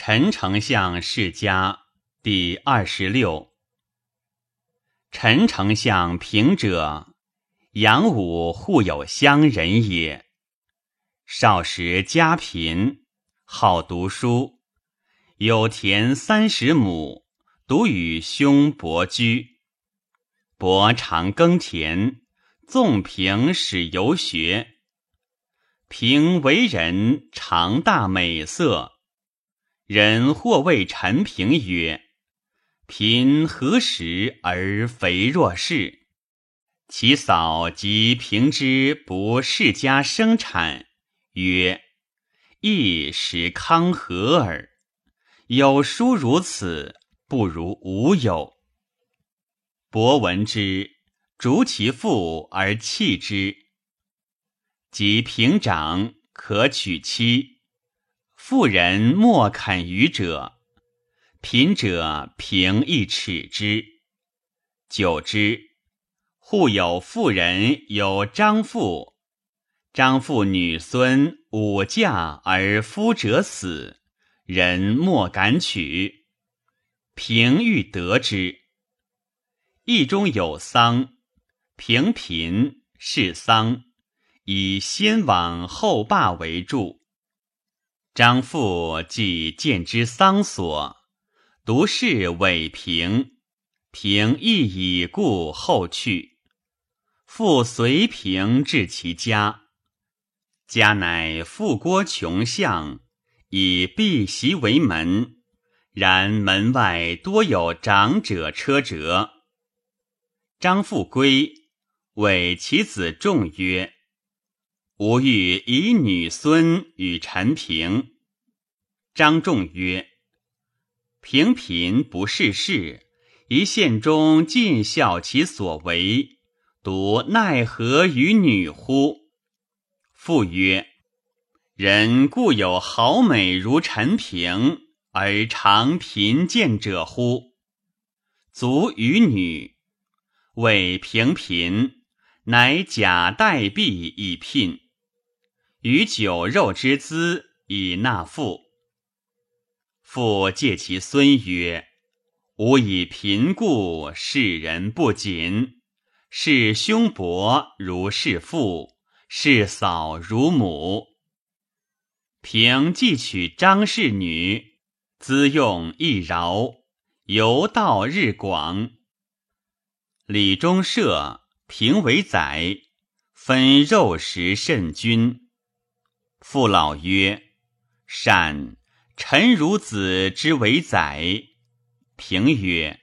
陈丞相世家第二十六。陈丞相平者，杨武户有乡人也。少时家贫，好读书，有田三十亩，独与兄伯居。伯常耕田，纵平使游学。平为人常大美色。人或谓陈平曰：“贫何时而肥若是？”其嫂及平之不世家生产，曰：“亦使康和耳。有书如此，不如无有。”伯闻之，逐其父而弃之。及平长，可娶妻。妇人莫肯与者，贫者平亦耻之。久之，户有妇人有张妇，张妇女孙五嫁而夫者死，人莫敢娶。平欲得之，邑中有丧，平贫是丧，以先往后罢为助。张父既见之丧所，独是委平，平亦已故后去。复随平至其家，家乃富郭穷巷，以碧席为门，然门外多有长者车辙。张父归，谓其子仲曰。吾欲以女孙与陈平。张仲曰：“平贫不事事，一县中尽效其所为，独奈何与女乎？”父曰：“人固有好美如陈平，而常贫贱者乎？足于女，为平贫，乃假代币以聘。”与酒肉之资以纳父，父借其孙曰：“吾以贫故，视人不谨；视兄伯如视父，视嫂如母。平既娶张氏女，资用亦饶，游道日广。李中舍，平为宰，分肉食甚均。”父老曰：“善，臣孺子之为宰。”平曰：“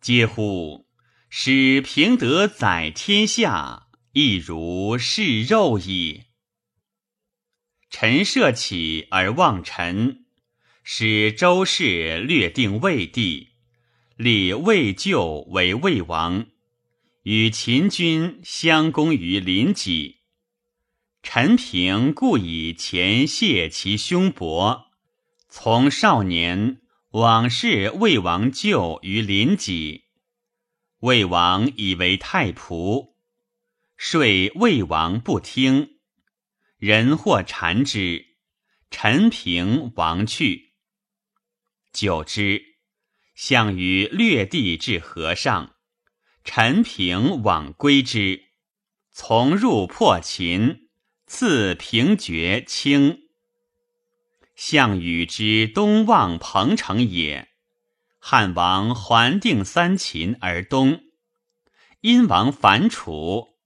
嗟乎！使平得宰天下，亦如是肉矣。”臣设起而望臣，使周氏略定魏地，立魏咎为魏王，与秦军相攻于临济。陈平故以前谢其兄伯，从少年往事魏王舅于临济，魏王以为太仆，说魏王不听，人或缠之，陈平亡去。久之，项羽略地至河上，陈平往归之，从入破秦。赐平爵卿。项羽之东望彭城也。汉王还定三秦而东，殷王反楚，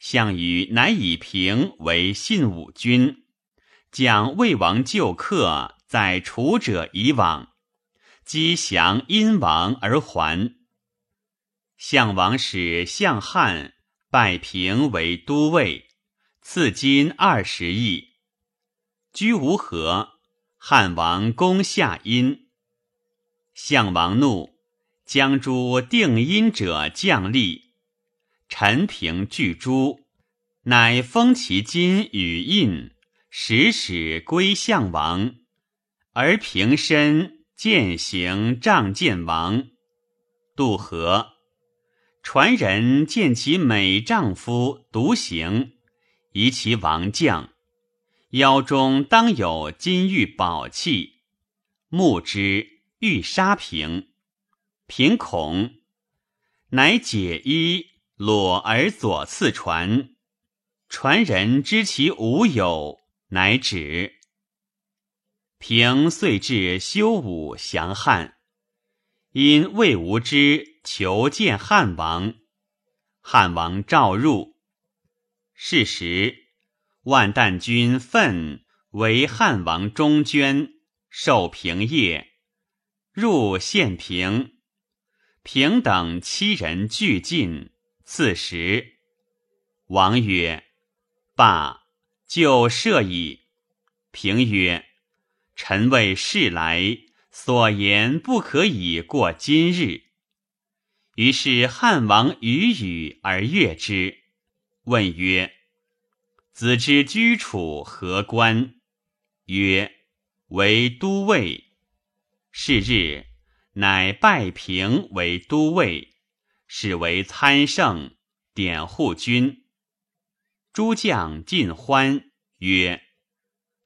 项羽乃以平为信武君，将魏王旧客在楚者以往，击降殷王而还。项王使项汉拜平为都尉。赐金二十亿，居无何。汉王攻下殷，项王怒，将诸定殷者将吏。陈平拒诸，乃封其金与印，使使归项王，而平身践行仗剑王。渡河，传人见其美丈夫独行。疑其王将，腰中当有金玉宝器，目之，欲杀平。平恐，乃解衣裸而左次传。传人知其无有，乃止。平遂至修武降汉，因魏无知求见汉王，汉王召入。是时，万旦君奋为汉王中捐，受平业，入献平。平等七人俱进，次时。王曰：“罢，就赦矣。”平曰：“臣为事来，所言不可以过今日。”于是汉王语语而悦之，问曰：“子之居处何官？”曰：“为都尉。”是日。乃拜平为都尉，使为参圣，典护军。诸将尽欢，曰：“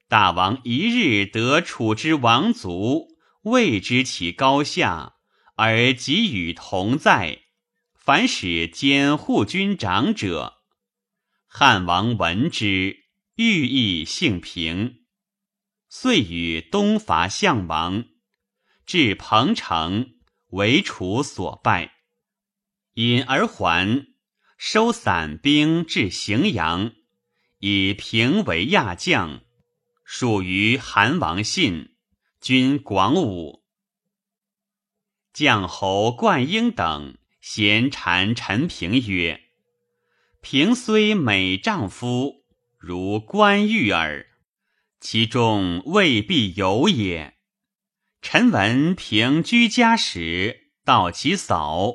大王一日得楚之王族，未知其高下，而给与同在。凡使兼护军长者。”汉王闻之，欲意幸平，遂与东伐项王。至彭城，为楚所败，引而还，收散兵至荥阳，以平为亚将，属于韩王信，军广武。将侯灌婴等咸谗陈平曰：“平虽美丈夫，如关羽耳，其中未必有也。”臣闻平居家时，道其嫂，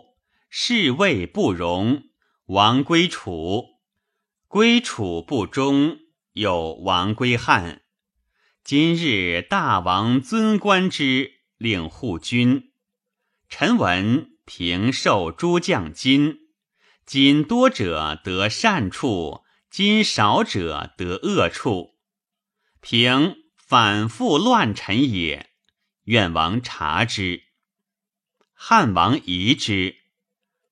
侍卫不容，王归楚；归楚不忠，有王归汉。今日大王尊官之，令护军。臣闻平受诸将金，今多者得善处，今少者得恶处。平反复乱臣也。愿王察之。汉王疑之，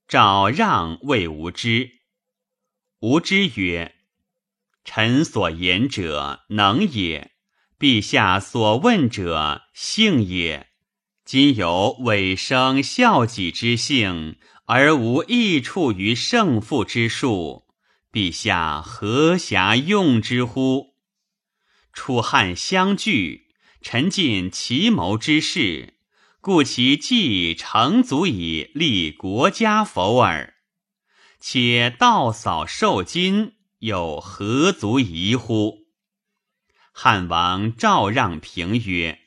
召让谓无知。无知曰：“臣所言者能也，陛下所问者性也。今有委生孝己之性，而无益处于胜负之术，陛下何暇用之乎？楚汉相聚。”臣尽其谋之事，故其计成足以立国家否耳。且道扫受金，又何足疑乎？汉王召让平曰：“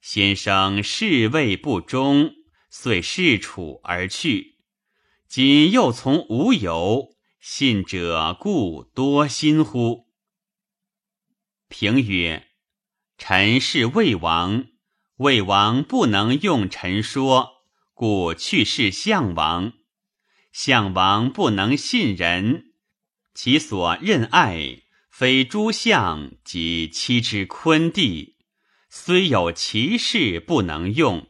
先生侍卫不忠，遂弑楚而去。今又从无由，信者故多心乎？”平曰。臣是魏王，魏王不能用臣说，故去世项王。项王不能信人，其所任爱非诸相及妻之昆弟，虽有其事不能用，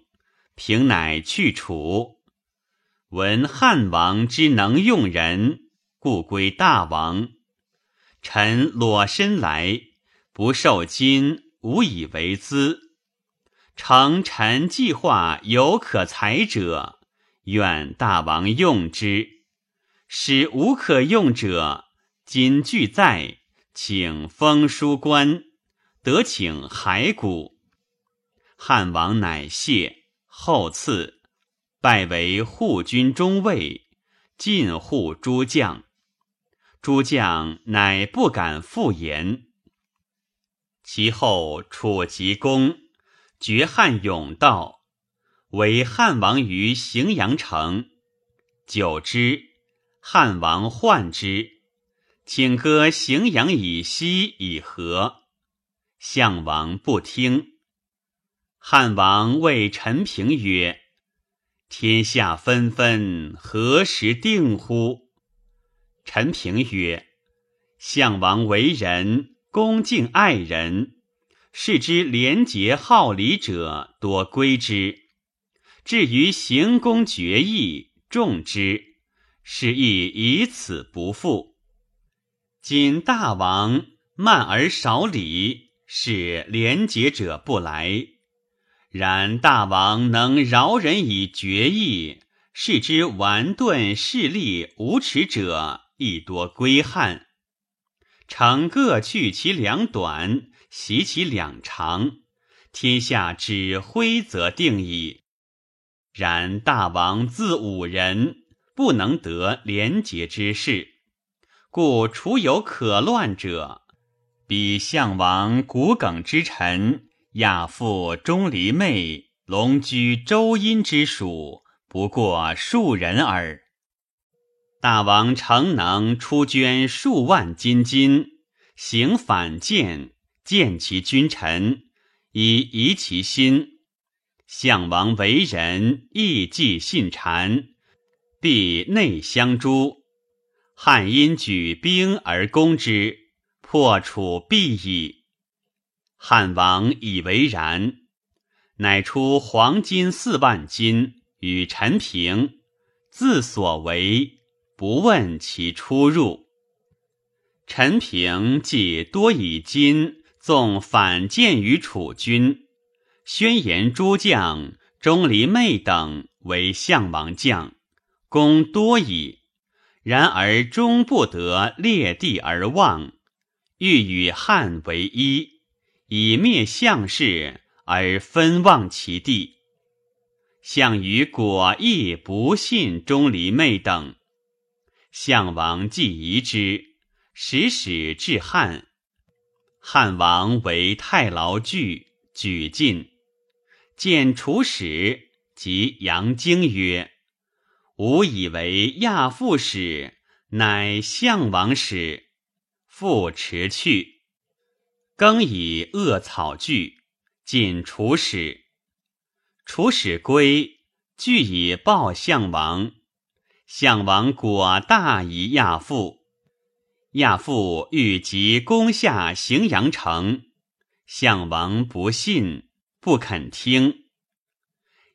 平乃去楚。闻汉王之能用人，故归大王。臣裸身来，不受金。无以为资，诚臣计划有可采者，愿大王用之；使无可用者，今俱在，请封书官，得请骸骨。汉王乃谢，后赐，拜为护军中尉，进护诸将。诸将乃不敢复言。其后，楚吉公绝汉甬道，为汉王于荥阳城。久之，汉王患之，请割荥阳以西以和。项王不听。汉王谓陈平曰：“天下纷纷，何时定乎？”陈平曰：“项王为人。”恭敬爱人，视之廉洁好礼者多归之。至于行宫决议，重之，是亦以此不复。今大王慢而少礼，使廉洁者不来。然大王能饶人以决议，视之顽钝势利无耻者，亦多归汉。诚各去其两短，习其两长，天下之规则定矣。然大王自五人，不能得廉洁之事，故除有可乱者，比项王骨梗之臣，亚父钟离昧，龙居周阴之属，不过数人耳。大王诚能出捐数万金金，行反间，见其君臣，以移其心。项王为人义既信谗，必内相诛。汉因举兵而攻之，破楚必矣。汉王以为然，乃出黄金四万金与陈平，自所为，不问其出入。陈平既多以金纵反间于楚军。宣言诸将钟离昧等为项王将，功多矣。然而终不得列地而望，欲与汉为一，以灭项氏而分望其地。项羽果亦不信钟离昧等，项王既疑之，使使至汉。汉王为太牢惧，举进。见楚使及杨经曰：“吾以为亚父使，乃项王使。”复持去，更以恶草具，进楚使。楚使归，俱以报项王。项王果大疑亚父。亚父欲急攻下荥阳城，项王不信。不肯听。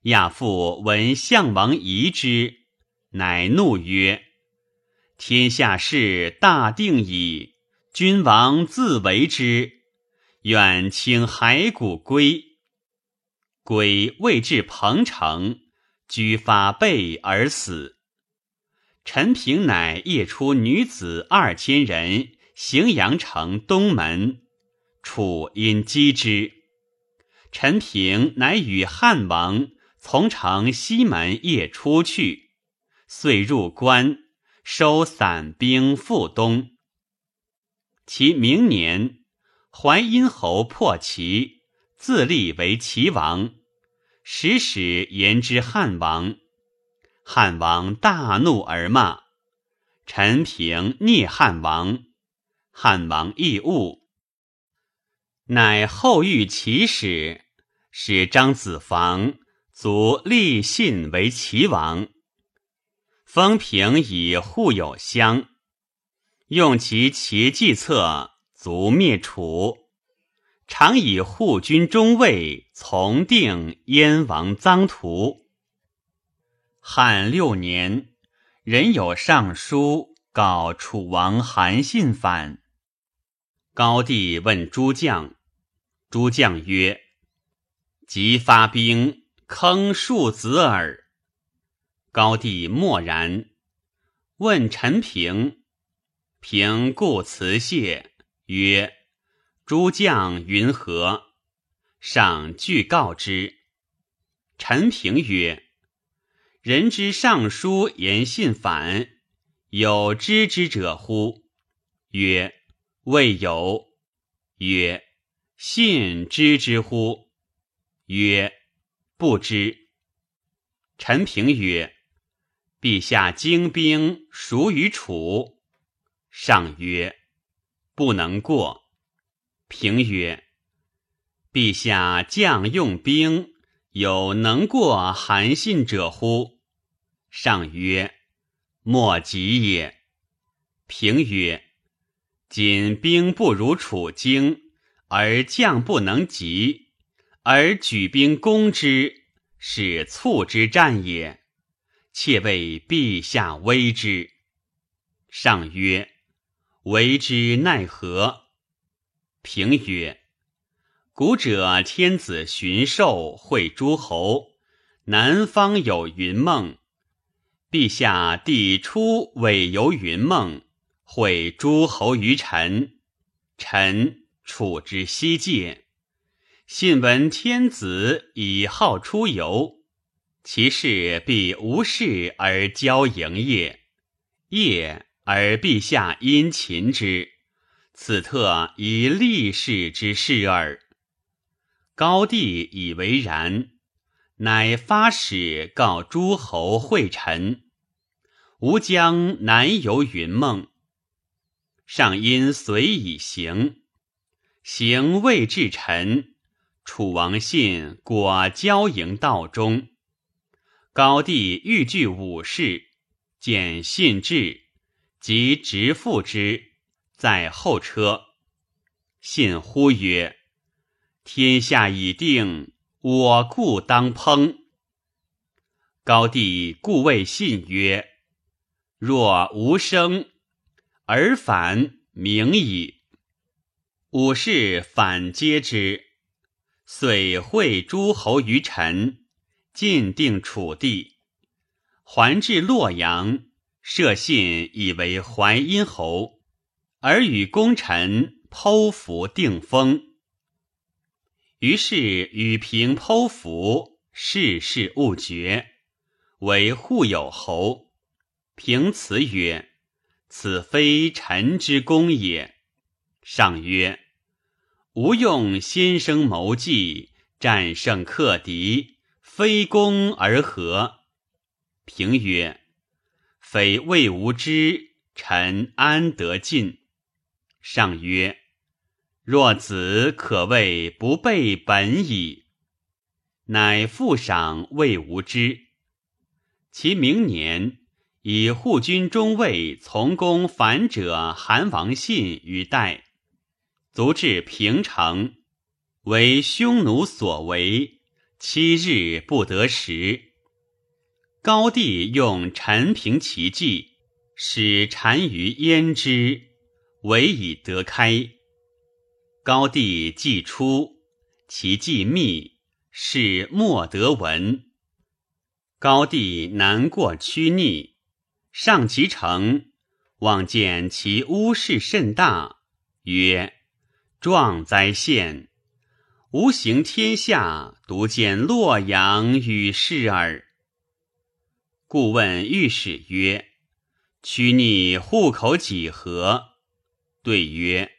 亚父闻项王疑之，乃怒曰：“天下事大定矣，君王自为之。远清骸骨归。”归未至彭城，居发背而死。陈平乃夜出女子二千人，荥阳城东门，楚因击之。陈平乃与汉王从城西门夜出去，遂入关，收散兵赴东。其明年，淮阴侯破齐，自立为齐王，使使言之汉王。汉王大怒而骂陈平，聂汉王。汉王亦恶，乃后遇齐使。使张子房卒立信为齐王，封平以户有乡，用其齐计策，卒灭楚。常以护军中尉从定燕王臧荼。汉六年，人有上书告楚王韩信反。高帝问诸将，诸将曰。即发兵坑庶子耳。高帝默然，问陈平，平故辞谢，曰：“诸将云何？”上具告之。陈平曰：“人之上书言信反，有知之者乎？”曰：“未有。”曰：“信知之乎？”曰：“不知。”陈平曰：“陛下精兵孰于楚？”上曰：“不能过。”平曰：“陛下将用兵，有能过韩信者乎？”上曰：“莫及也。”平曰：“今兵不如楚京，而将不能及，而举兵攻之，是促之战也。妾为陛下危之。上曰：“为之奈何？”平曰：“古者天子巡狩会诸侯，南方有云梦。陛下帝出委游云梦，会诸侯于臣。臣处之西界，信闻天子以好出游。”其事必无事而交营业，业而陛下殷勤之，此特以立事之事耳。高帝以为然，乃发使告诸侯会臣，吾将南游云梦。上因随以行，行未至臣，楚王信果交营道中。高帝欲拒武士，见信至，即直赴之，在后车。信呼曰：“天下已定，我故当烹。”高帝故谓信曰：“若无声，而反明矣。”武士反接之，遂会诸侯于臣。晋定楚地，还至洛阳，设信以为淮阴侯，而与功臣剖符定封。于是与平剖符，世事勿绝，为护有侯。平辞曰：“此非臣之功也。”上曰：“吾用先生谋计，战胜克敌。”非攻而和。平曰：“非魏无知，臣安得进？”上曰：“若子可谓不备本矣。”乃复赏魏无知。其明年，以护军中尉从公反者韩王信于代，卒至平城，为匈奴所为。七日不得食。高帝用陈平其计，使单于焉之，唯以得开。高帝既出，其计密，是莫得闻。高帝难过屈逆，上其城，望见其屋室甚大，曰：“壮哉献！”无行天下，独见洛阳与世耳。故问御史曰：“屈逆户口几何？”对曰：“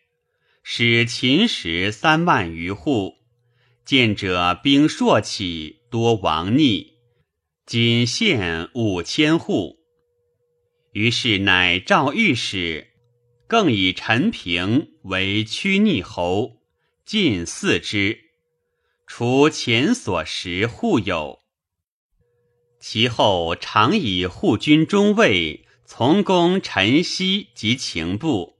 使秦时三万余户，见者兵硕起，多亡逆。今县五千户。”于是乃召御史，更以陈平为屈逆侯，进祀之。除前所食户有，其后常以护军中尉从攻陈豨及情部，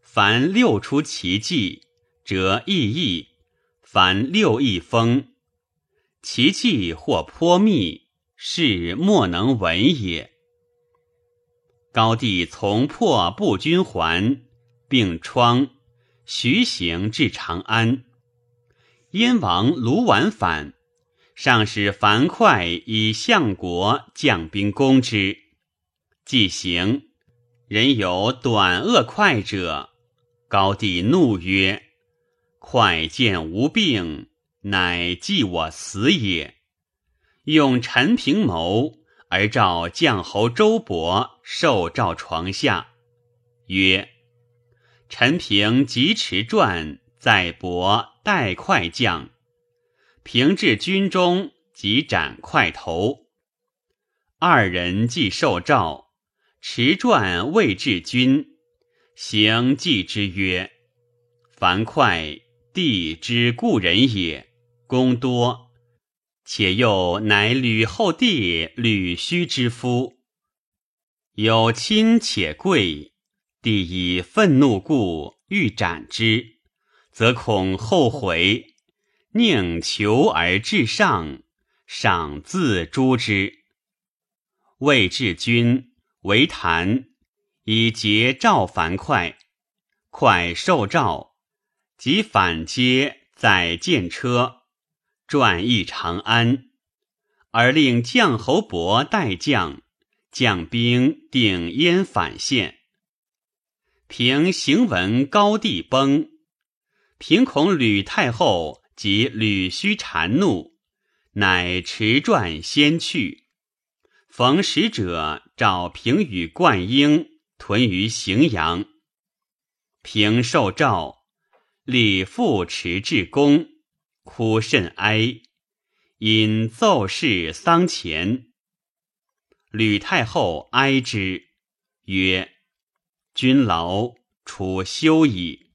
凡六出奇计，则异义；凡六义封，其计或颇密，是莫能闻也。高帝从破步军还，并疮，徐行至长安。燕王卢绾反，上使樊哙以相国将兵攻之。既行，人有短恶快者。高帝怒曰：“快见无病，乃计我死也。”用陈平谋，而召将侯周勃受诏床下，曰：“陈平疾驰传。”在伯待快将，平至军中，即斩快头。二人既受诏，持传未至军，行祭之曰：“樊哙，帝之故人也，功多，且又乃吕后弟吕须之夫，有亲且贵，帝以愤怒故欲斩之。”则恐后悔，宁求而至上，赏自诛之。魏至君为谈，以结赵樊哙，哙受诏，即反接载剑车，转诣长安，而令将侯伯代将，将兵定燕反县。平行闻高帝崩，平恐吕太后及吕须谗怒，乃持传先去。逢使者召平与灌婴屯于荥阳。平受诏，李复持至公，哭甚哀，因奏事丧前。吕太后哀之，曰。君劳，楚休矣。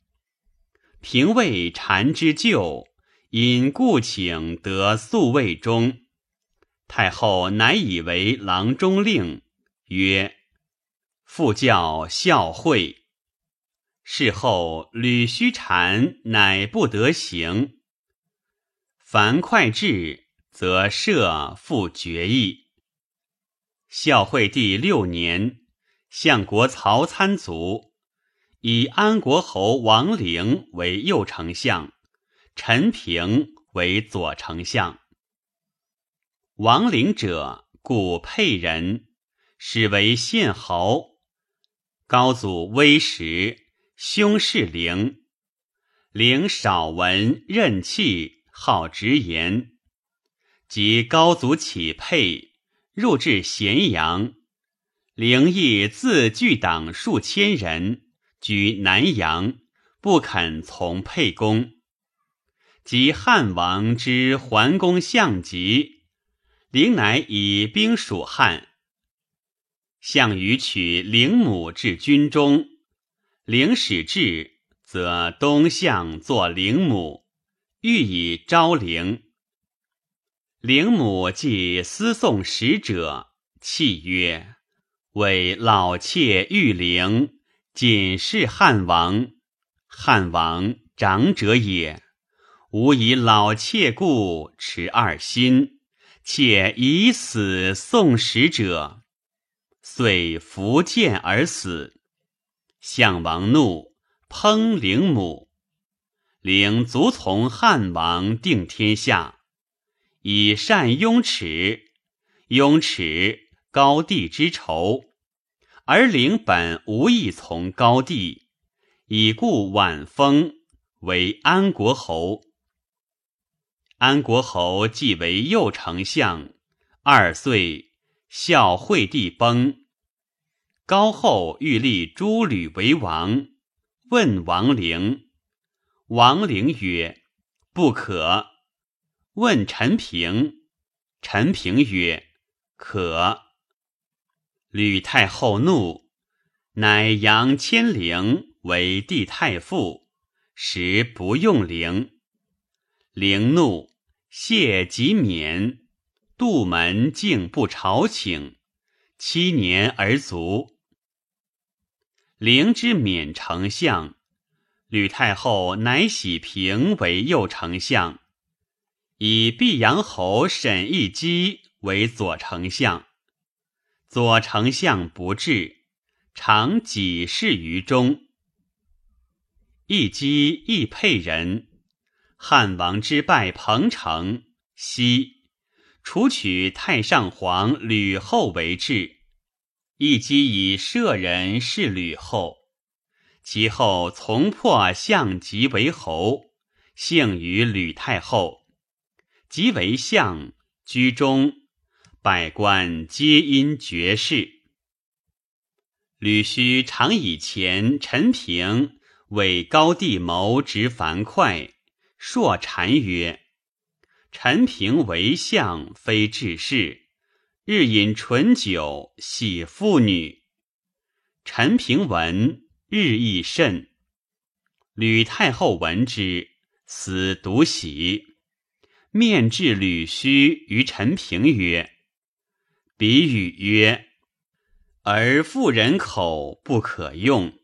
平魏禅之旧，因故请得宿卫中。太后乃以为郎中令，曰：“复教孝惠。”事后吕须禅乃不得行。樊哙至，则赦复决议。孝惠帝六年。相国曹参卒，以安国侯王陵为右丞相，陈平为左丞相。王陵者，故沛人，始为县侯。高祖威时，兄是陵。陵少文，任气，好直言。及高祖起沛，入至咸阳。灵亦自聚党数千人，居南阳，不肯从沛公。及汉王之桓公相疾，灵乃以兵属汉。项羽取灵母至军中，灵使至，则东向作灵母，欲以招灵。灵母既私送使者，泣曰。为老妾玉陵，仅是汉王。汉王长者也，吾以老妾故持二心，且以死送使者，遂伏剑而死。项王怒，烹灵母。灵卒从汉王定天下，以善雍齿，雍齿。高帝之仇，而陵本无意从高帝，以故晚封为安国侯。安国侯即为右丞相，二岁，孝惠帝崩。高后欲立诸吕为王，问王陵，王陵曰：“不可。”问陈平，陈平曰：“可。”吕太后怒，乃扬千陵为帝太傅，时不用陵。陵怒，谢即免，杜门竟不朝请，七年而卒。陵之免丞相，吕太后乃喜平为右丞相，以毕阳侯沈亦基为左丞相。左丞相不至，常己事于中。一姬亦沛人，汉王之败彭城，西除取太上皇吕后为质。一击以舍人是吕后，其后从破相即为侯，幸于吕太后，即为相，居中。百官皆因绝世。吕须常以前陈平为高帝谋执樊哙，硕谗曰：“陈平为相，非治世，日饮醇酒，喜妇女。”陈平闻，日益甚。吕太后闻之，死独喜，面至吕须于陈平曰。比语曰：“而妇人口不可用。”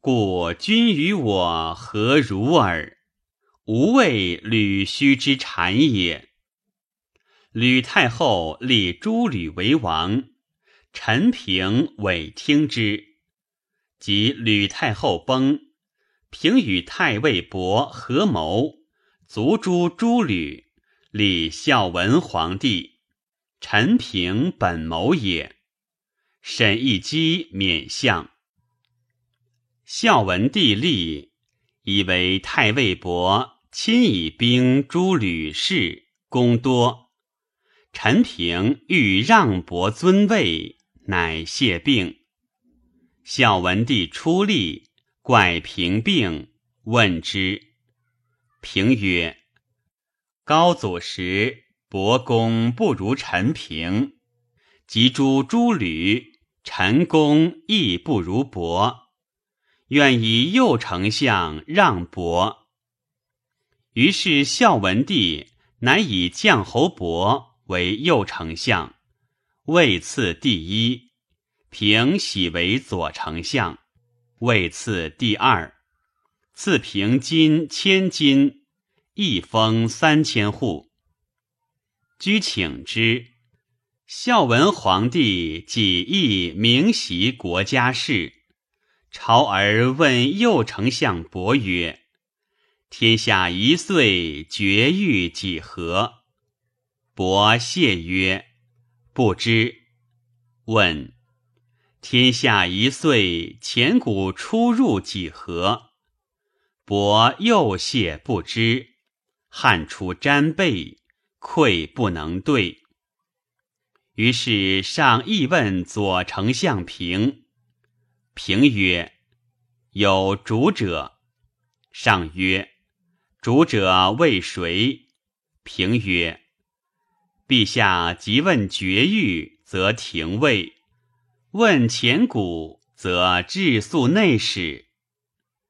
故君与我何如耳？吾谓吕须之谗也。吕太后立诸吕为王，陈平委听之。及吕太后崩，平与太尉伯合谋，卒诛诸吕，立孝文皇帝。陈平本谋也。沈亦基免相。孝文帝立，以为太尉伯亲以兵诛吕氏，功多。陈平欲让伯尊位，乃谢病。孝文帝出立，怪平病，问之。平曰：“高祖时，伯公不如陈平；及诛诸吕，陈公亦不如伯。”愿以右丞相让伯，于是孝文帝乃以将侯伯为右丞相，位次第一；平喜为左丞相，位次第二。赐平金千金，一封三千户。居请之，孝文皇帝己亦明习国家事。朝而问右丞相伯曰：“天下一岁绝育几何？”伯谢曰：“不知。”问：“天下一岁前古出入几何？”伯又谢不知。汉出沾背，愧不能对。于是上议问左丞相平。平曰：“有主者。”上曰：“主者为谁？”平曰：“陛下即问绝狱，则廷尉；问前古，则治粟内史。”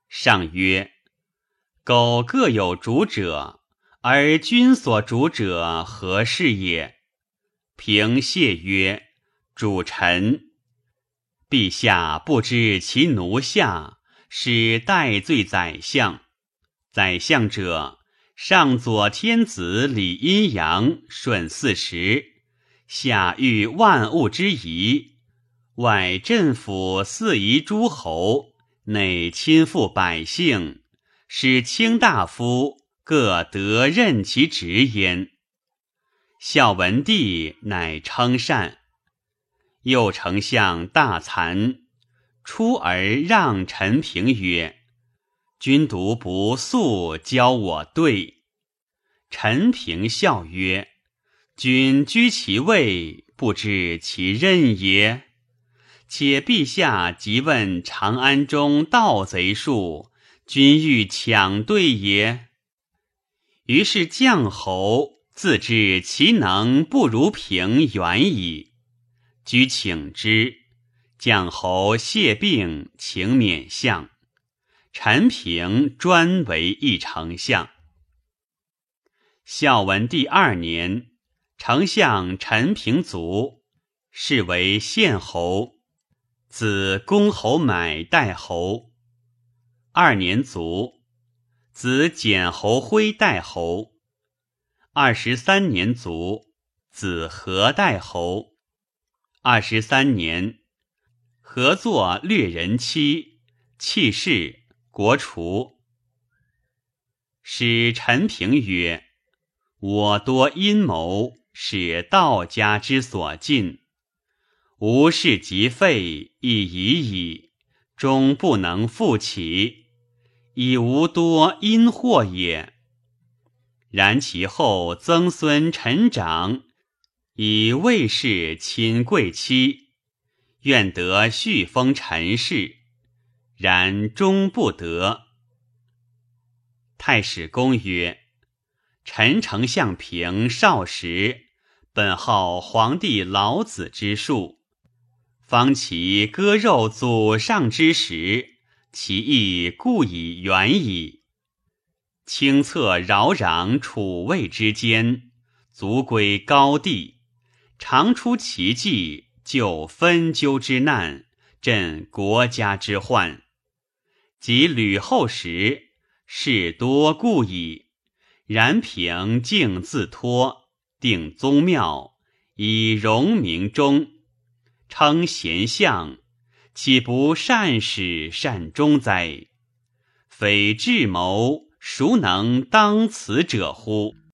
上曰：“苟各有主者，而君所主者何事也？”平谢曰：“主臣。”陛下不知其奴下是代罪宰相，宰相者上左天子理阴阳，顺四时，下御万物之宜，外镇抚四夷诸侯，内亲附百姓，使卿大夫各得任其职焉。孝文帝乃称善。右丞相大惭，出而让陈平曰：“君独不速教我对。”陈平笑曰：“君居其位，不知其任也。且陛下即问长安中盗贼数，君欲抢对也？”于是将侯自知其能不如平远矣。居请之，将侯谢病，请免相。陈平专为一丞相。孝文帝二年，丞相陈平卒，是为献侯，子公侯买代侯。二年卒，子简侯辉代侯。二十三年卒，子何代侯。二十三年，合作掠人妻，弃世，国除。使陈平曰：“我多阴谋，使道家之所禁。吾事即废，亦已矣，终不能复起，以无多因祸也。然其后曾孙陈长。”以魏氏亲贵戚，愿得续封陈氏，然终不得。太史公曰：“陈丞相平少时，本好皇帝老子之术，方其割肉祖上之时，其意故以远矣。清策扰攘楚魏之间，足归高地。”常出奇迹，救分纠之难，镇国家之患。及吕后时，事多故矣。然平竟自托，定宗庙，以荣明中，称贤相，岂不善始善终哉？匪智谋，孰能当此者乎？